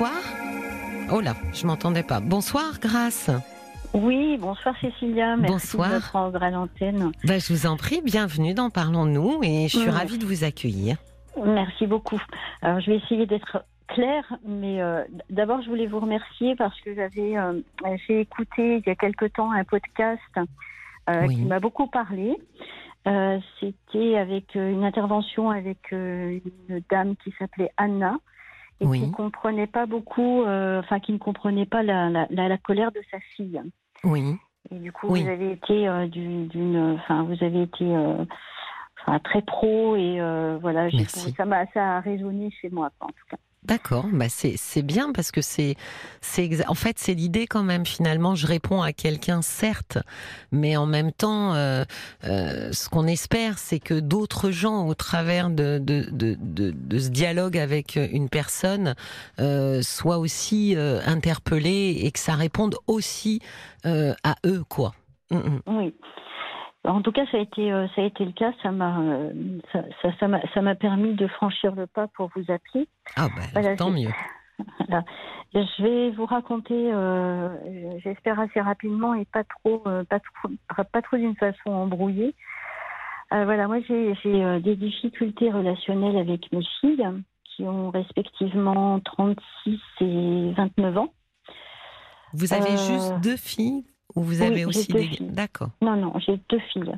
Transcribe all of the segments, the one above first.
bonsoir. Oh là, je m'entendais pas. Bonsoir, Grâce. Oui, bonsoir Cécilia. Merci Bonsoir. de prendre à l'antenne. Bah, je vous en prie, bienvenue dans Parlons-nous et je suis ravie de vous accueillir. Merci beaucoup. Alors, je vais essayer d'être claire, mais euh, d'abord, je voulais vous remercier parce que j'avais euh, j'ai écouté il y a quelque temps un podcast euh, Oui. qui m'a beaucoup parlé. C'était avec une intervention avec une dame qui s'appelait Anna et Oui. qui comprenait pas beaucoup, euh, enfin qui ne comprenait pas la, la, la, la colère de sa fille. Oui, Et du coup, Oui. vous avez été euh, du- d'une, enfin, vous avez été, euh, enfin, très pro et voilà, ça m'a, ça a résonné chez moi, en tout cas. D'accord. Bah, c'est bien parce que c'est en fait c'est l'idée quand même finalement. Je réponds à quelqu'un certes, mais en même temps, euh, euh, ce qu'on espère, c'est que d'autres gens, au travers de de, de, de, de ce dialogue avec une personne, euh, soient aussi euh, interpellés et que ça réponde aussi euh, à eux, quoi. Mm, mm. Oui. En tout cas, ça a été, euh, ça a été le cas. Ça m'a, euh, ça, ça, ça m'a, ça m'a permis de franchir le pas pour vous appeler. Ah Voilà, tant mieux. Voilà. Je vais vous raconter, euh, j'espère assez rapidement et pas trop, euh, pas trop, pas trop d'une façon embrouillée. Euh, voilà, moi j'ai j'ai, des difficultés relationnelles avec mes filles qui ont respectivement 36 et 29 ans. Vous avez juste deux filles? Ou vous avez aussi deux des. D'accord. Non, non, j'ai deux filles.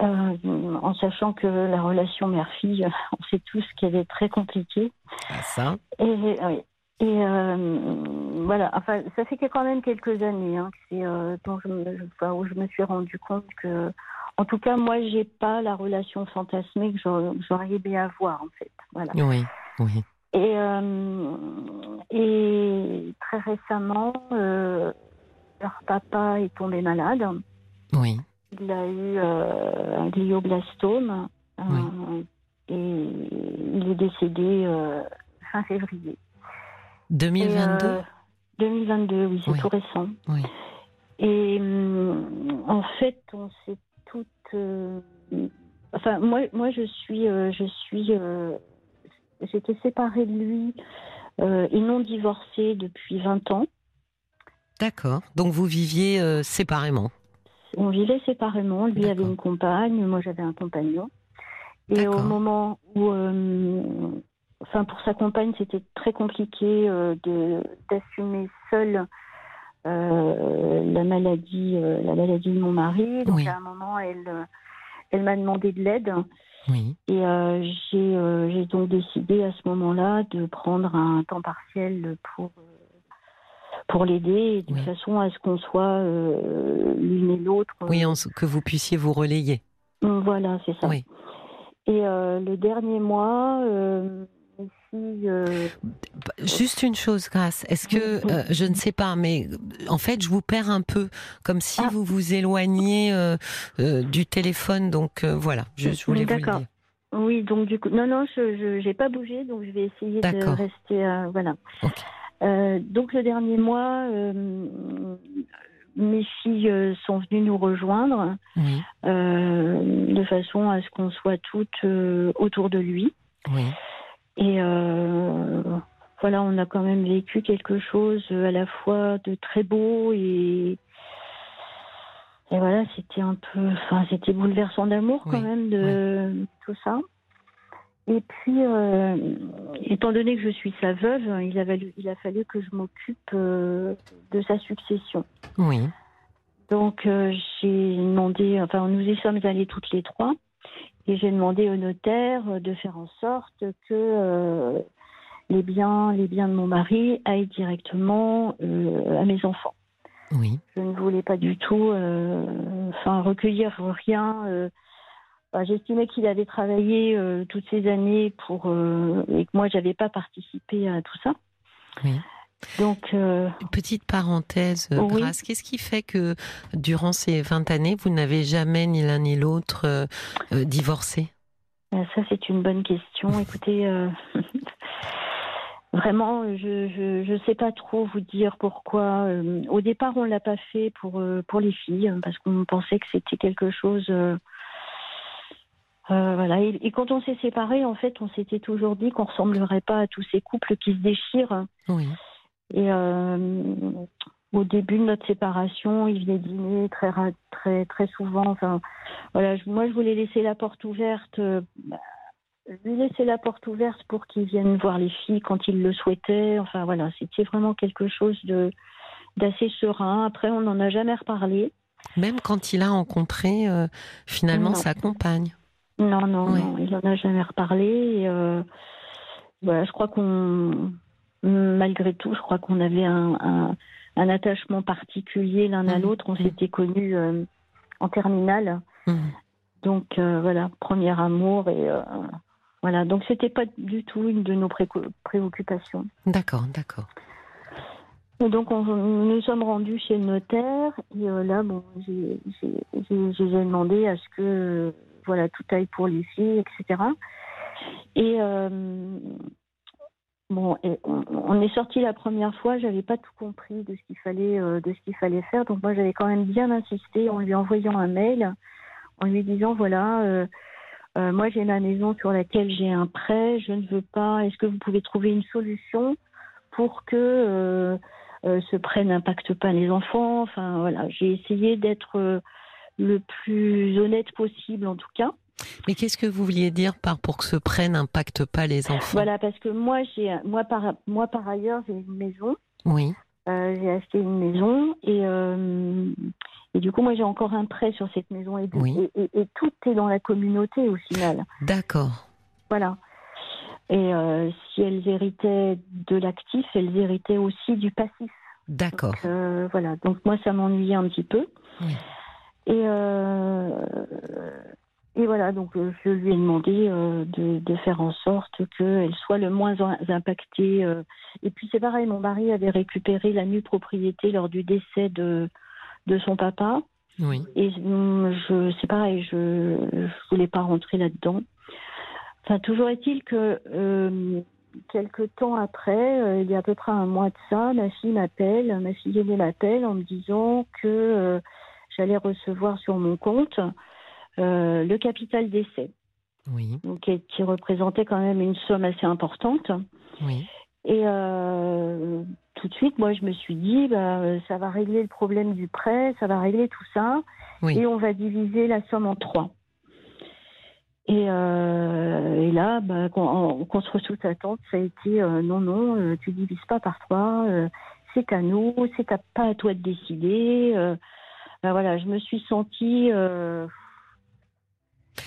Euh, en sachant que la relation mère-fille, on sait tous qu'elle est très compliquée. Ah, ça. Et, oui. Et euh, voilà, enfin, ça fait quand même quelques années hein, que c'est, euh, dont je me, enfin, où je me suis rendu compte que, en tout cas, moi, j'ai pas la relation fantasmée que j'aurais aimé avoir, en fait. Voilà. Oui, oui. Et, euh, et très récemment, leur papa est tombé malade. Oui. Il a eu euh, un glioblastome euh, Oui. et il est décédé euh, fin février. 2022 Et, euh, 2022, oui, c'est Oui. tout récent. Oui. Et hum, en fait, on s'est toutes. enfin, moi, moi, je suis, je suis. J'étais séparée de lui euh, et non divorcée depuis 20 ans. D'accord. Donc vous viviez euh, séparément. On vivait séparément. Lui avait une compagne, moi j'avais un compagnon. Et au moment où, euh, enfin pour sa compagne, c'était très compliqué euh, de d'assumer seule la maladie, la maladie de mon mari. Donc Oui. à un moment, elle, elle m'a demandé de l'aide. Oui. Et euh, j'ai euh, donc décidé à ce moment-là de prendre un temps partiel pour pour l'aider, de Oui. façon à ce qu'on soit euh, l'une et l'autre. Oui, en- que vous puissiez vous relayer. Voilà, c'est ça. Oui. Et euh, le dernier mois, euh, euh, Bah, Juste une chose, Grace. Est-ce que, Oui. euh, je ne sais pas, mais euh, en fait, je vous perds un peu, comme si Ah. vous vous éloigniez euh, euh, du téléphone. Donc euh, voilà, je, je voulais vous le dire. oui, donc du coup, non, non, je n'ai pas bougé, donc je vais essayer de rester, euh, voilà. Ok. Euh, donc le dernier mois, euh, mes filles euh, sont venues nous rejoindre Oui. de façon à ce qu'on soit toutes autour de lui. Oui. Et voilà, on a quand même vécu quelque chose à la fois de très beau et et voilà, c'était un peu, enfin, c'était bouleversant d'amour quand même de tout ça. Et puis, euh, étant donné que je suis sa veuve, il a, valu- il a fallu que je m'occupe euh, de sa succession. Oui. Donc euh, j'ai demandé, enfin nous y sommes allés toutes les trois, et j'ai demandé au notaire de faire en sorte que les biens, les biens de mon mari aillent directement à mes enfants. Oui. Je ne voulais pas du tout, enfin recueillir rien. Enfin, J'estimais qu'il avait travaillé euh, toutes ces années pour euh, et que moi j'avais pas participé à tout ça. Oui. Donc euh, Petite parenthèse, Oui. Grace, qu'est-ce qui fait que durant ces 20 années, vous n'avez jamais ni l'un ni l'autre divorcé? Ça, c'est une bonne question. Écoutez, vraiment, je, je je sais pas trop vous dire pourquoi. Au départ, on l'a pas fait pour pour les filles parce qu'on pensait que c'était quelque chose. Euh, voilà. Et, quand on s'est séparés, en fait, on s'était toujours dit qu'on ressemblerait pas à tous ces couples qui se déchirent. Oui. Et euh, au début de notre séparation, il venait dîner très très très souvent. Enfin, voilà. Moi, je voulais laisser la porte ouverte. Euh, lui laisser la porte ouverte pour qu'il vienne voir les filles quand il le souhaitait. Enfin voilà, c'était vraiment quelque chose de d'assez serein. Après, on n'en a jamais reparlé. Même quand il a rencontré euh, finalement sa compagne. Non, non, non, il n'en a jamais reparlé. Euh, voilà, je crois qu'on, malgré tout, je crois qu'on avait un, un, attachement particulier l'un à l'autre. On mmh. s'était connus euh, en terminale. Mmh. Donc voilà, premier amour et voilà. Donc c'était pas du tout une de nos préoccupations. D'accord, d'accord. Et donc, on, nous sommes rendus chez le notaire. Et euh, là, bon, j'ai demandé à ce que voilà, tout aille pour les filles, etc. Et euh, bon, et on, est sorti la première fois. J'avais pas tout compris de ce qu'il fallait, euh, de ce qu'il fallait faire. Donc moi, j'avais quand même bien insisté en lui envoyant un mail, en lui disant voilà. moi, j'ai ma maison sur laquelle j'ai un prêt. Je ne veux pas. Est-ce que vous pouvez trouver une solution pour que euh, ce prêt n'impacte pas les enfants? Enfin voilà, j'ai essayé d'être euh, le plus honnête possible en tout cas. Mais qu'est-ce que vous vouliez dire par pour que ce prêt n'impacte pas les enfants? Voilà, parce que moi, j'ai, moi par, moi par ailleurs, j'ai une maison. Oui. Euh, j'ai acheté une maison et, et du coup, moi, j'ai encore un prêt sur cette maison et, oui. et, tout est dans la communauté au final. D'accord. Voilà. Et euh, si elles héritaient de l'actif, elles héritaient aussi du passif. D'accord. Euh, voilà. Donc moi, ça m'ennuyait un petit peu. Et euh, et voilà. Donc je lui ai demandé de, de, faire en sorte qu'elle soit le moins impactée. Et puis c'est pareil, mon mari avait récupéré la nue propriété lors du décès de de son papa. Oui. Et hum, je, c'est pareil, je, je voulais pas rentrer là-dedans. Enfin, toujours est-il que euh, quelques temps après, euh, il y a à peu près un mois de ça, ma fille m'appelle, ma fille aînée m'appelle en me disant que euh, j'allais recevoir sur mon compte le capital d'essai. Oui. Donc, qui représentait quand même une somme assez importante. Oui. Et tout de suite, moi, je me suis dit, bah, ça va régler le problème du prêt, ça va régler tout ça, et on va diviser la somme en trois. Et, euh, et là, bah, contre toute attente, ça a été euh, non, non, euh, tu divises pas par trois, euh, c'est à nous, c'est pas à toi de décider. Ben voilà, je me suis sentie, je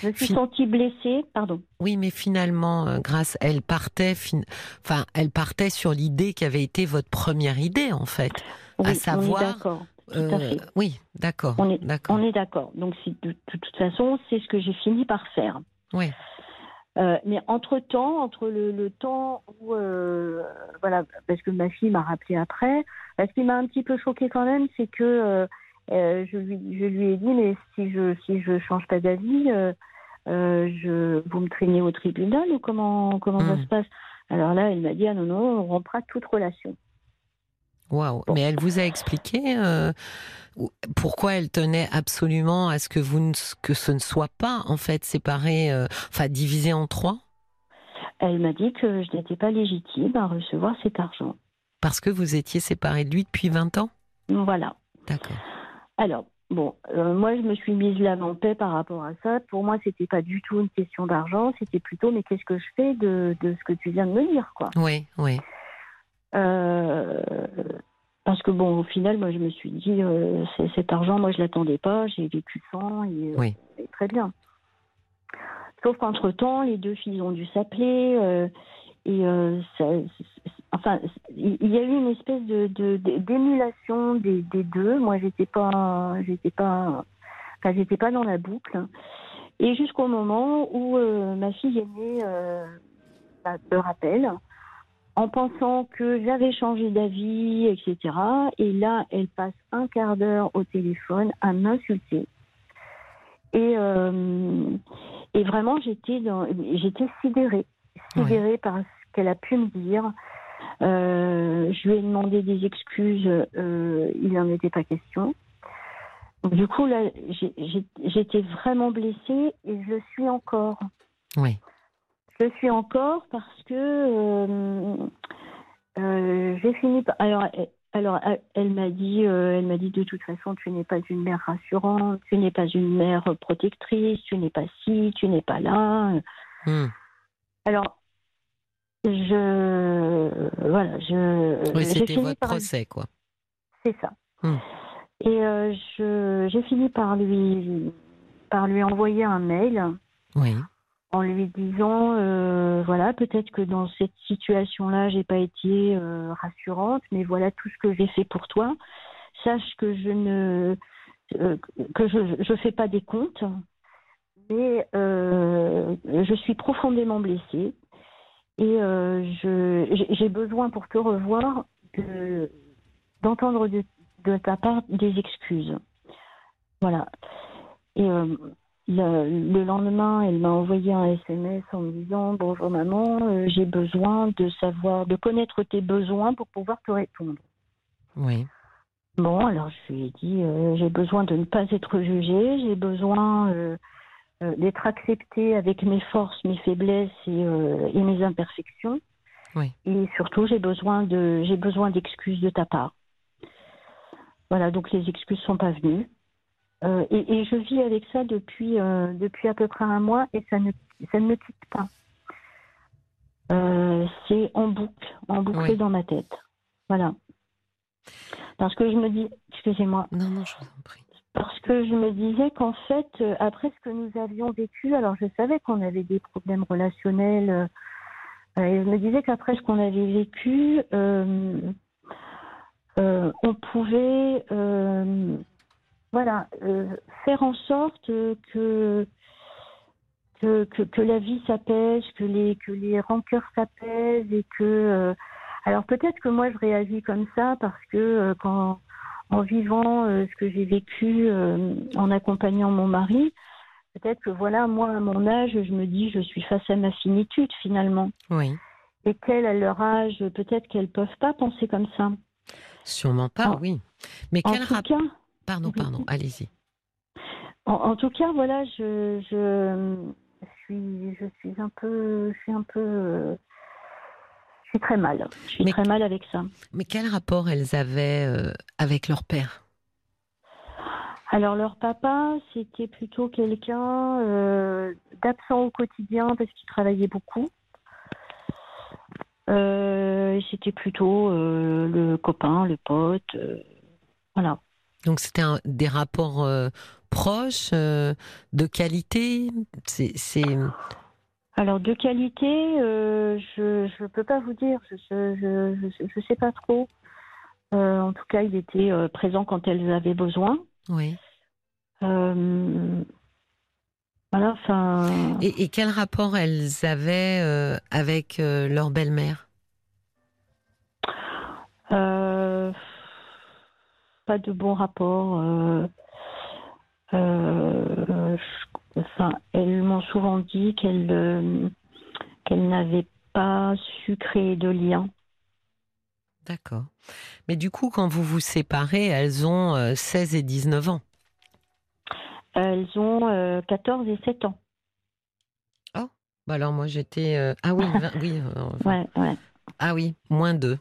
me suis sentie blessée, pardon. Oui, mais finalement, grâce, elle partait, enfin, elle partait sur l'idée qui avait été votre première idée, en fait, à savoir. d'accord. oui, d'accord. On est d'accord. On est d'accord. Donc, de, de, toute façon, c'est ce que j'ai fini par faire. Oui. Euh, mais entre temps, entre le, temps où, euh, voilà, parce que ma fille m'a rappelé après, ce qui m'a un petit peu choqué quand même, c'est que euh, je, lui, je lui ai dit, mais si je si je change pas d'avis, je vous me traînez au tribunal ou comment comment ça hmm. se passe? Alors là, elle m'a dit, ah non non, on rompra toute relation. Waouh Mais elle vous a expliqué euh, pourquoi elle tenait absolument à ce que vous que ce ne soit pas en fait séparé, euh, enfin divisé en trois? Elle m'a dit que je n'étais pas légitime à recevoir cet argent. Parce que vous étiez séparés de lui depuis 20 ans? Voilà. D'accord. Alors, bon, euh, moi je me suis mise l'âme en paix par rapport à ça. Pour moi, c'était pas du tout une question d'argent, c'était plutôt mais qu'est-ce que je fais de, de, ce que tu viens de me dire, quoi? Oui, oui. Euh, parce que bon, au final, moi, je me suis dit, euh, cet argent, moi, je l'attendais pas, j'ai vécu sans, et, oui. très bien. Sauf qu'entre temps, les deux filles ont dû s'appeler, et ça, enfin, il y a eu une espèce de d'émulation des, des, deux. Moi, j'étais pas, j'étais pas, enfin, j'étais pas dans la boucle. Et jusqu'au moment où ma fille aînée bah, me rappelle en pensant que j'avais changé d'avis, etc. Et là, elle passe un quart d'heure au téléphone à m'insulter. Et, euh, et vraiment, j'étais dans, j'étais sidérée, sidérée par ce qu'elle a pu me dire. Euh, je lui ai demandé des excuses, euh, il n'en était pas question. du coup, là, j'étais vraiment blessée et je suis encore. Oui. Je suis encore parce que euh, euh, j'ai fini par. Alors, alors elle m'a dit, euh, elle m'a dit de toute façon, tu n'es pas une mère rassurante, tu n'es pas une mère protectrice, tu n'es pas ci, tu n'es pas là. Hmm. Alors, je voilà, je. Oui, c'était votre procès, quoi. C'est ça. Hmm. Et euh, j'ai fini par lui, par lui envoyer un mail. Oui. En lui disant, euh, voilà, peut-être que dans cette situation-là, j'ai pas été euh, rassurante, mais voilà tout ce que j'ai fait pour toi. Sache que je ne, que je, je fais pas des comptes, mais je suis profondément blessée et j'ai besoin pour te revoir d'entendre de, de ta part des excuses. Voilà. Et euh, le, lendemain, elle m'a envoyé un SMS en me disant Bonjour maman, euh, j'ai besoin de savoir, de connaître tes besoins pour pouvoir te répondre. Oui. Bon, alors je lui ai dit euh, J'ai besoin de ne pas être jugée, j'ai besoin d'être acceptée avec mes forces, mes faiblesses et, et mes imperfections. Oui. Et surtout, j'ai besoin de, j'ai besoin d'excuses de ta part. Voilà, donc les excuses sont pas venues. Euh, et, je vis avec ça depuis, euh, depuis à peu près un mois et ça ne, ça ne me quitte pas. Euh, c'est en boucle, en boucle dans ma tête. Voilà. Parce que je me dis, excusez-moi. Non, non, je vous en prie. Parce que je me disais qu'en fait, après ce que nous avions vécu, alors je savais qu'on avait des problèmes relationnels. et je me disais qu'après ce qu'on avait vécu, euh, on pouvait euh, voilà, euh, faire en sorte que que, que, la vie s'apaise, que les, que les rancœurs s'apaisent et que. alors peut-être que moi je réagis comme ça parce que quand en vivant ce que j'ai vécu en accompagnant mon mari, peut-être que voilà, moi à mon âge, je me dis je suis face à ma finitude finalement. Oui. Et qu'elles, à leur âge, peut-être qu'elles peuvent pas penser comme ça. Sûrement pas, oui. Mais quel rapport Pardon, pardon, allez-y. En, tout cas, voilà, je, je, suis, je suis un peu, je suis un peu, je suis très mal. Je suis très mal avec ça. Mais quel rapport elles avaient euh, avec leur père? Alors leur papa, c'était plutôt quelqu'un euh, d'absent au quotidien parce qu'il travaillait beaucoup. Euh, c'était plutôt euh, le copain, le pote, voilà. Donc c'était des rapports proches, de qualité? C'est alors de qualité, je ne peux pas vous dire, je je, sais pas trop. en tout cas, il était présent quand elles avaient besoin. Oui. Voilà, et, et, quel rapport elles avaient euh, avec euh, leur belle-mère? Euh, Pas de bon rapport. Enfin, elles m'ont souvent dit qu'elles qu'elles n'avaient pas su créer de lien. D'accord. Mais du coup, quand vous vous séparez, elles ont 16 et 19 ans. Elles ont 14 euh, et 7 ans. Oh, bah alors moi j'étais. Euh, ah oui, oui. ouais, ouais. Ah oui, moins 2.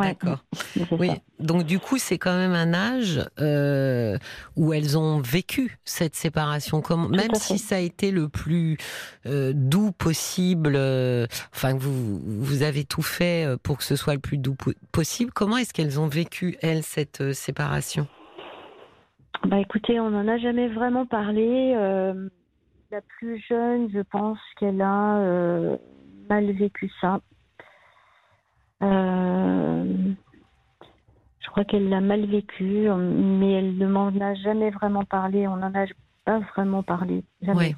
D'accord. Oui. Donc du coup, c'est quand même un âge euh, où elles ont vécu cette séparation, comme même si ça a été le plus doux possible. enfin, vous vous avez tout fait pour que ce soit le plus doux possible. Comment est-ce qu'elles ont vécu elles cette séparation? Bah écoutez, on n'en a jamais vraiment parlé. Euh, la plus jeune, je pense qu'elle a euh, mal vécu ça. Euh, je crois qu'elle l'a mal vécu, mais elle ne m'en a jamais vraiment parlé. On n'en a pas vraiment parlé. Jamais.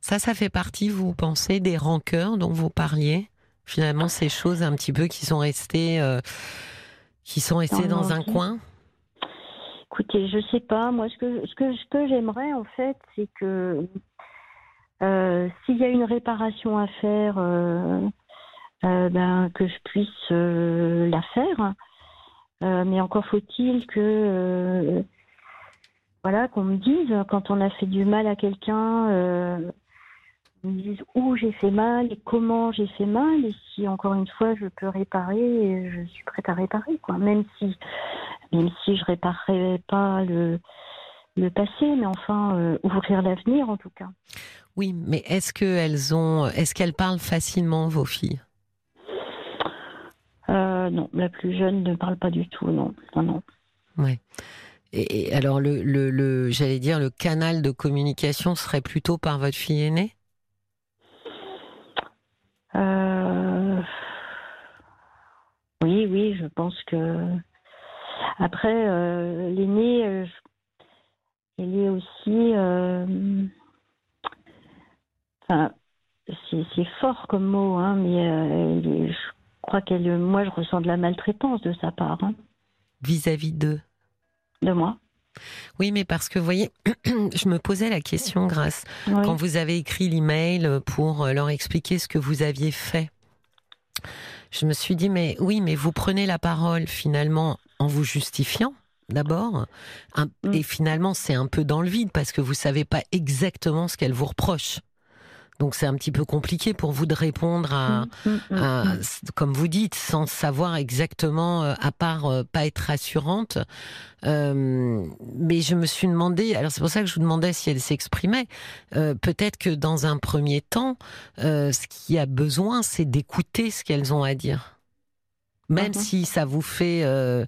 Ça, ça fait partie, vous pensez, des rancœurs dont vous parliez? Finalement, ces choses un petit peu qui sont restées, qui sont restées dans un coin? Écoutez, je sais pas. Moi, ce que ce que ce que j'aimerais en fait, c'est que euh, s'il y a une réparation à faire, euh, euh, ben que je puisse la faire. mais encore faut-il que voilà, qu'on me dise quand on a fait du mal à quelqu'un, euh, où j'ai fait mal et comment j'ai fait mal et si encore une fois je peux réparer, je suis prête à réparer quoi. Même si, même si je réparerai pas le le passé, mais enfin euh, ouvrir l'avenir en tout cas. Oui, mais est-ce qu'elles ont, est-ce qu'elles parlent facilement vos filles? Euh, Non, la plus jeune ne parle pas du tout, non, non, non. Ouais. Et, alors le, le, le j'allais dire le canal de communication serait plutôt par votre fille aînée? Euh... Oui, oui, je pense que après euh, l'aînée, euh, elle est aussi. Enfin, c'est fort comme mot, hein, mais je crois qu'elle. Moi, je ressens de la maltraitance de sa part. Hein. Vis-à-vis d'eux De moi. Oui, mais parce que, vous voyez, je me posais la question, Grâce, quand vous avez écrit l'email pour leur expliquer ce que vous aviez fait. Je me suis dit, mais oui, mais vous prenez la parole finalement en vous justifiant d'abord. Mm. Et finalement, c'est un peu dans le vide parce que vous savez pas exactement ce qu'elle vous reproche. Donc c'est un petit peu compliqué pour vous de répondre à, mm, mm, comme vous dites, sans savoir exactement, euh, à part euh, pas être rassurante. Euh, mais je me suis demandé, alors c'est pour ça que je vous demandais si elle s'exprimait. Peut-être que dans un premier temps, ce qui a besoin, c'est d'écouter ce qu'elles ont à dire même mhm. si ça vous fait euh,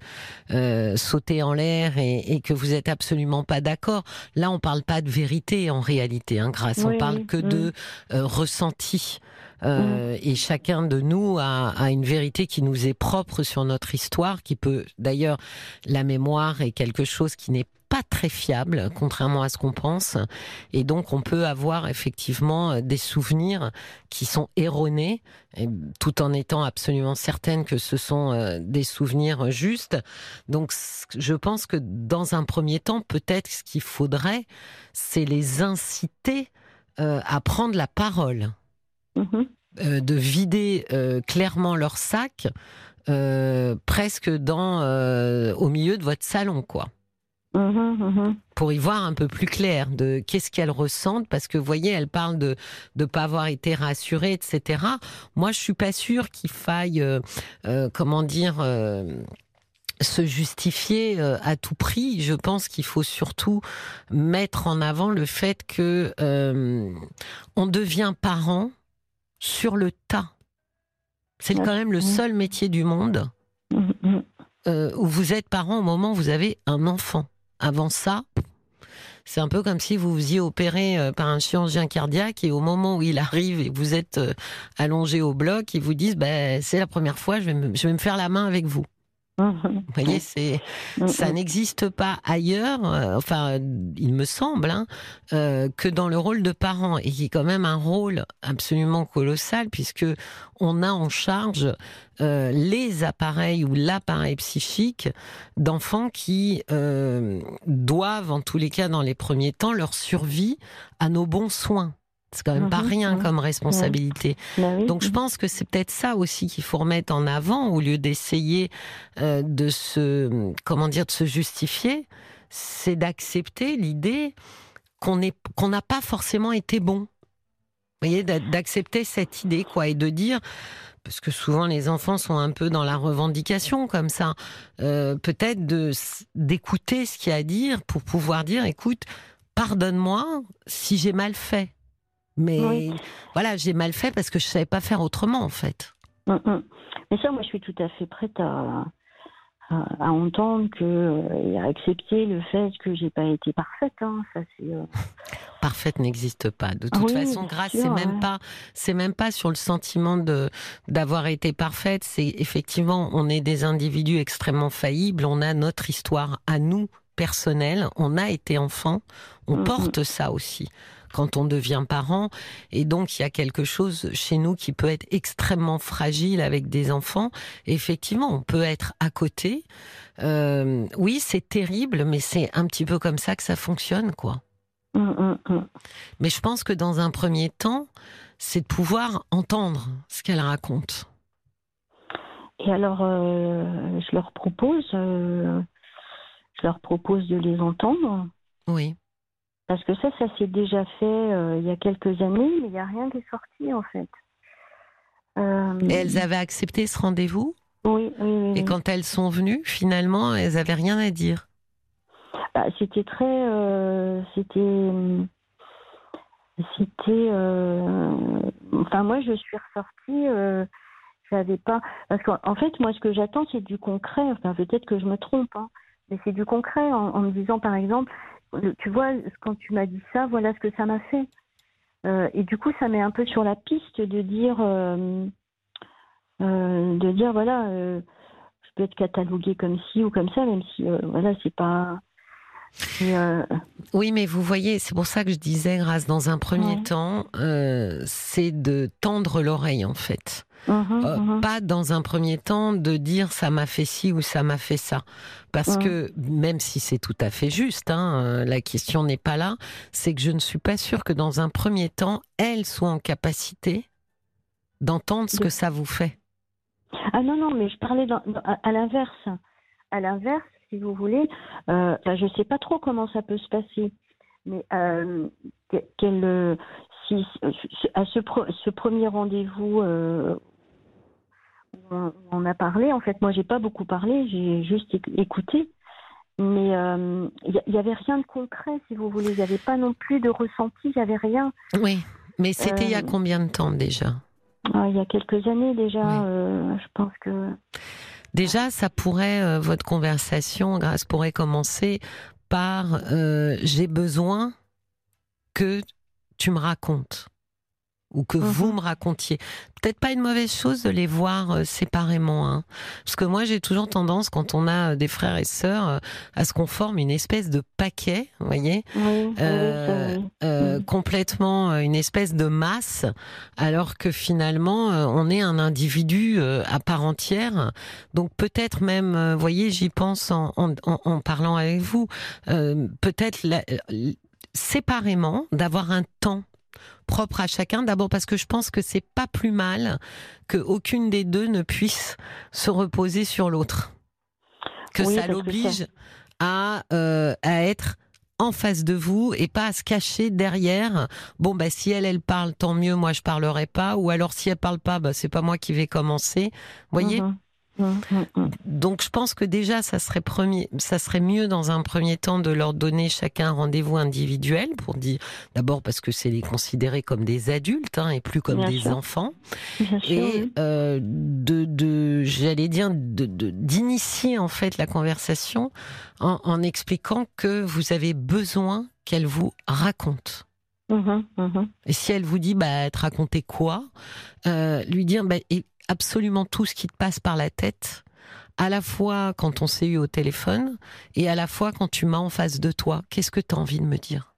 euh, sauter en l'air et, que vous êtes absolument pas d'accord. Là, on parle pas de vérité en réalité, hein, grâce. on parle que de mhm. euh, ressenti. Mhm. Et chacun de nous a, a, une vérité qui nous est propre sur notre histoire, qui peut d'ailleurs la mémoire est quelque chose qui n'est pas très fiable, contrairement à ce qu'on pense. Et donc, on peut avoir effectivement euh, des souvenirs qui sont erronés, tout en étant absolument certaine que ce sont euh, des souvenirs justes. Donc, je pense que dans un premier temps, peut-être ce qu'il faudrait, c'est les inciter euh, à prendre la parole. Mm-hmm. de vider clairement leur sac presque dans au milieu de votre salon quoi. Mhm, mhm. Pour y voir un peu plus clair de qu'est-ce qu'elle ressentent, parce que vous voyez, elle parle de ne pas avoir été rassurée, etc. Moi, je suis pas sûre qu'il faille, euh, euh, comment dire. Euh, se justifier à tout prix. Je pense qu'il faut surtout mettre en avant le fait que on devient parent sur le tas. C'est quand même le seul métier du monde mhm, où vous êtes parent au moment où vous avez un enfant. Avant ça, c'est un peu comme si vous vous y opérez par un chirurgien cardiaque et au moment où il arrive et vous êtes euh, allongé au bloc, ils vous disent bah, c'est la première fois, je vais me faire la main avec vous. Vous voyez, c'est ça n'existe pas ailleurs. Euh, enfin, il me semble hein, euh, que dans le rôle de parent et qui est quand même un rôle absolument colossal puisque on a en charge euh, les appareils ou l'appareil psychique d'enfants qui doivent, en tous les cas, dans les premiers temps, leur survie à nos bons soins. C'est quand même pas mhm, rien mhm. comme responsabilité. Bah Donc je pense que c'est peut-être ça aussi qu'il faut remettre en avant au lieu d'essayer euh, de se comment dire de se justifier, c'est d'accepter l'idée qu'on est qu'on n'a pas forcément été bon. Vous voyez d'accepter cette idée quoi et de dire parce que souvent les enfants sont un peu dans la revendication comme ça, euh, peut-être de d'écouter ce qu'il y a à dire pour pouvoir dire écoute, pardonne-moi si j'ai mal fait. Mais voilà, j'ai mal fait parce que je savais pas faire autrement, en fait. Mm, mm. Mais ça, moi, je suis tout à fait prête à, à, entendre que euh, et à accepter le fait que j'ai pas été parfaite. Hein. Ça, c'est. Euh, parfaite n'existe pas. De toute façon, grâce, c'est même pas, c'est même pas sur le sentiment de d'avoir été parfaite. C'est effectivement, on est des individus extrêmement faillibles. On a notre histoire à nous personnelle. On a été enfant. On mm, porte ça aussi quand on devient parent. Et donc, il y a quelque chose chez nous qui peut être extrêmement fragile avec des enfants. effectivement, on peut être à côté. Euh, oui, c'est terrible, mais c'est un petit peu comme ça que ça fonctionne, quoi. Mmh, mmh, mmh. Mais je pense que dans un premier temps, c'est de pouvoir entendre ce qu'elle raconte. Et alors, euh, je leur propose, euh, je leur propose de les entendre Oui. Parce que ça, ça s'est déjà fait euh, il y a quelques années, mais il n'y a rien qui est sorti en fait. Euh, Et elles avaient accepté ce rendez-vous? Oui, oui, oui, Et quand elles sont venues, finalement, elles n'avaient rien à dire? Bah, C'était très. Euh, c'était. C'était. Enfin, moi, je suis ressortie. J'avais pas. Parce qu'en fait, moi, ce que j'attends, c'est du concret. Enfin, peut-être que je me trompe, hein. Mais c'est du concret en, me disant, par exemple, tu vois, quand tu m'as dit ça, voilà ce que ça m'a fait. Euh, et du coup, ça met un peu sur la piste de dire, euh, euh, de dire, voilà, je peux être cataloguée comme ci ou comme ça, même si, voilà, c'est pas. Oui, mais vous voyez, c'est pour ça que je disais, grâce, dans un premier temps, c'est de tendre l'oreille, en fait. Mhm, euh, mhm. Pas dans un premier temps de dire ça m'a fait ci ou ça m'a fait ça. Parce que même si c'est tout à fait juste, hein, euh, la question n'est pas là, c'est que je ne suis pas sûre que dans un premier temps, elle soit en capacité d'entendre ce que ça vous fait. Ah non, non, mais je parlais à, l'inverse. À l'inverse, si vous voulez, euh, je ne sais pas trop comment ça peut se passer. Mais euh, si, à ce, ce premier rendez-vous on, a parlé. En fait, moi, j'ai pas beaucoup parlé, j'ai juste écouté. Mais il euh, n'y avait rien de concret, si vous voulez. Il n'y avait pas non plus de ressenti, il n'y avait rien. Oui, mais c'était il y a euh, combien de temps déjà? Ah, Il y a quelques années déjà, euh, je pense que. Déjà, ça pourrait, votre conversation, grâce, pourrait commencer par j'ai besoin que tu me racontes ou que vous mhm. me racontiez. Peut-être pas une mauvaise chose de les voir euh, séparément, hein. parce que moi j'ai toujours tendance, quand on a euh, des frères et sœurs, euh, à ce qu'on forme une espèce de paquet, vous voyez, complètement une espèce de masse, alors que finalement on est un individu à part entière. Donc peut-être même, vous voyez, j'y pense en, en, en, parlant avec vous, peut-être séparément d'avoir un temps propre à chacun. D'abord parce que je pense que c'est pas plus mal que aucune des deux ne puisse se reposer sur l'autre. Que ça l'oblige à, euh, à être en face de vous et pas à se cacher derrière. Bon bah si elle elle parle tant mieux, moi je parlerai pas. Ou alors si elle parle pas, bah c'est pas moi qui vais commencer. Voyez? Mhm. Donc je pense que déjà ça serait premier, ça serait mieux dans un premier temps de leur donner chacun un rendez-vous individuel pour dire d'abord parce que c'est les considérer comme des adultes hein, et plus comme des enfants. Et euh, de, de j'allais dire de d'initier en fait la conversation en, en, expliquant que vous avez besoin qu'elle vous raconte. Et si elle vous dit bah te raconter quoi, euh, lui dire bah, absolument tout ce qui te passe par la tête, à la fois quand on s'est eu au téléphone et à la fois quand tu m'as en face de toi. Qu'est-ce que tu as envie de me dire?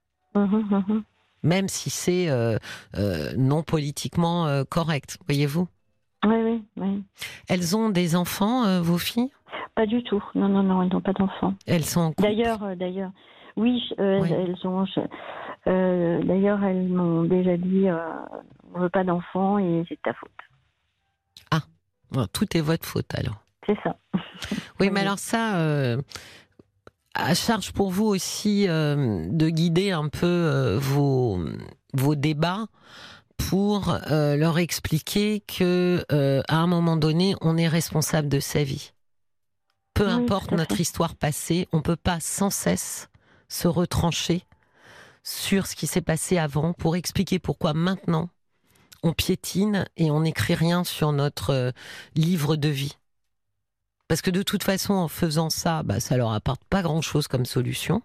Même si c'est euh, euh, non politiquement euh, correct, voyez-vous? Oui, oui, oui. Elles ont des enfants, vos filles? Pas du tout. Non, non, non, elles n'ont pas d'enfants. Elles sont D'ailleurs, d'ailleurs, oui, elles ont. d'ailleurs, elles m'ont déjà dit, on veut pas d'enfants et c'est ta faute tout est votre faute alors. C'est ça. Oui, mais alors ça, euh, à charge pour vous aussi euh, de guider un peu euh, vos, vos débats pour leur expliquer que à un moment donné, on est responsable de sa vie. Peu importe notre histoire passée, on peut pas sans cesse se retrancher sur ce qui s'est passé avant pour expliquer pourquoi maintenant on piétine et on n'écrit rien sur notre euh, livre de vie. Parce que de toute façon, en faisant ça, bah, ça leur apporte pas grand-chose comme solution.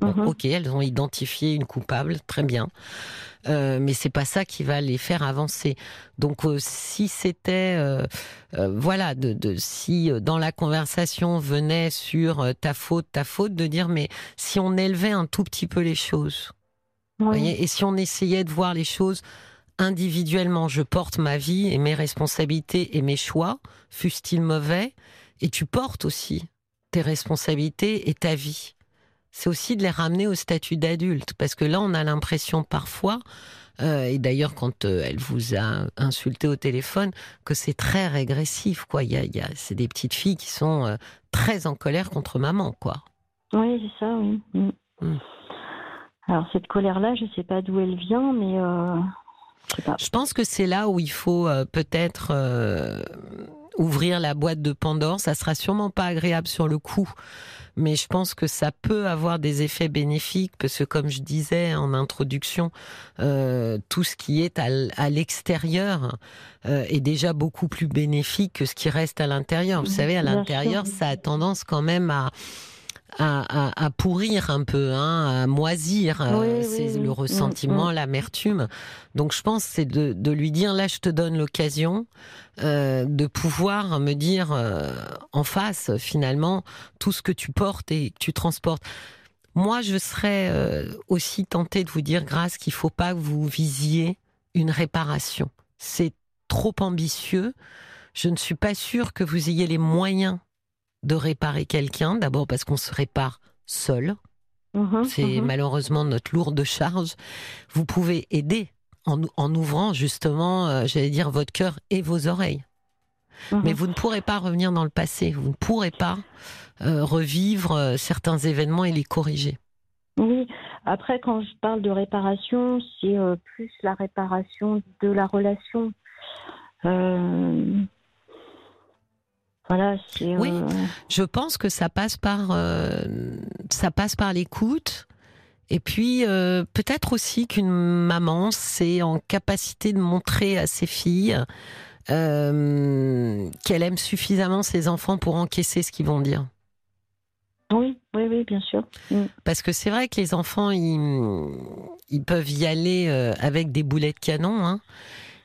Mhm. Ok, elles ont identifié une coupable, très bien, euh, mais c'est pas ça qui va les faire avancer. Donc, euh, si c'était, euh, voilà, de, si dans la conversation venait sur ta faute, ta faute, de dire mais si on élevait un tout petit peu les choses, voyez, et si on essayait de voir les choses individuellement, je porte ma vie et mes responsabilités et mes choix, fussent-ils mauvais, et tu portes aussi tes responsabilités et ta vie. C'est aussi de les ramener au statut d'adulte, parce que là, on a l'impression parfois, euh, et d'ailleurs quand euh, elle vous a insulté au téléphone, que c'est très régressif, quoi. Il y a, c'est des petites filles qui sont euh, très en colère contre maman, quoi. Oui, c'est ça, oui. Mm. Mm. Alors cette colère-là, je ne sais pas d'où elle vient, mais je sais pas. Je pense que c'est là où il faut euh, peut-être euh, ouvrir la boîte de Pandore. Ça sera sûrement pas agréable sur le coup, mais je pense que ça peut avoir des effets bénéfiques parce que, comme je disais en introduction, euh, tout ce qui est à, l'extérieur euh, est déjà beaucoup plus bénéfique que ce qui reste à l'intérieur. Vous savez, à l'intérieur, ça a tendance quand même à à, à- à pourrir un peu, hein, à moisir. euh, Oui, c'est oui. le Mm, ressentiment, mm. l'amertume. Donc je pense c'est de, de lui dire là je te donne l'occasion euh, de pouvoir me dire euh, en face finalement tout ce que tu portes et que tu transportes. Moi je serais aussi tentée de vous dire grâce qu'il faut pas que vous visiez une réparation. C'est trop ambitieux. Je ne suis pas sûre que vous ayez les moyens de réparer quelqu'un. D'abord parce qu'on se répare seul. Mhm, C'est mhm. malheureusement notre lourde charge. Vous pouvez aider en, en ouvrant justement, euh, j'allais dire, votre cœur et vos oreilles. Mhm. Mais vous ne pourrez pas revenir dans le passé. Vous ne pourrez pas euh, revivre euh, certains événements et les corriger. Oui, après, quand je parle de réparation, c'est plus la réparation de la relation. Voilà, c'est. Oui. euh, Je pense que ça passe par, euh, ça passe par l'écoute. Et puis euh, peut-être aussi qu'une maman, c'est en capacité de montrer à ses filles qu'elle aime suffisamment ses enfants pour encaisser ce qu'ils vont dire. Oui, oui, oui, bien sûr. Mm. Parce que c'est vrai que les enfants, ils, ils peuvent y aller avec des boulets de canon. Hein.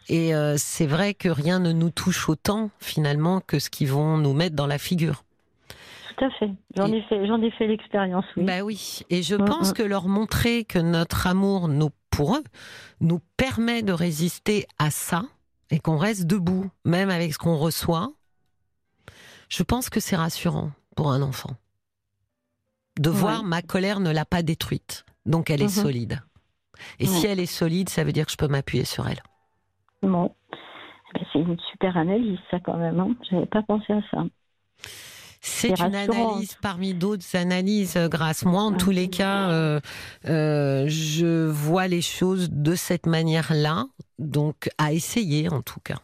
Et euh, c'est vrai que rien ne nous touche autant, finalement, que ce qu'ils vont nous mettre dans la figure. Tout à fait. J'en ai fait, j'en ai fait l'expérience, oui. Bah oui. Et je Mm, pense mm. que leur montrer que notre amour, nous, pour eux, nous permet de résister à ça et qu'on reste debout, même avec ce qu'on reçoit, je pense que c'est rassurant pour un enfant. De voir ma colère ne l'a pas détruite. Donc elle est Mhm. solide. Et si elle est solide, ça veut dire que je peux m'appuyer sur elle. Bon. Eh ben, c'est une super analyse, ça, quand même. Hein. J'avais pas pensé à ça. C'est une rassurant. analyse parmi d'autres analyses, euh, grâce moi. En tous les cas, euh, euh, je vois les choses de cette manière-là. Donc, à essayer en tout cas.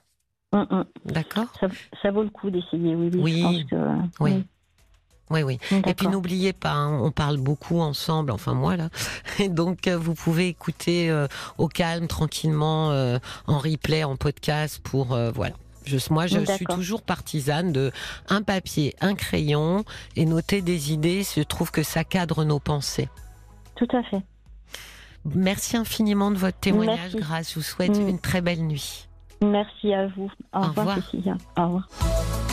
Mm, mm. D'accord? Ça, ça vaut le coup d'essayer. Oui. Je pense que, Oui. Oui, oui. oui. Et puis n'oubliez pas, hein, on parle beaucoup ensemble, enfin moi là. Et donc euh, vous pouvez écouter euh, au calme, tranquillement, euh, en replay, en podcast pour euh, voilà. Je, moi, je suis D'accord. toujours partisane de un papier, un crayon et noter des idées. Je trouve que ça cadre nos pensées. Tout à fait. Merci infiniment de votre témoignage, Merci. Grâce. Je vous souhaite Mm. une très belle nuit. Merci à vous. Au, Au revoir, revoir. Cécilia. Au revoir.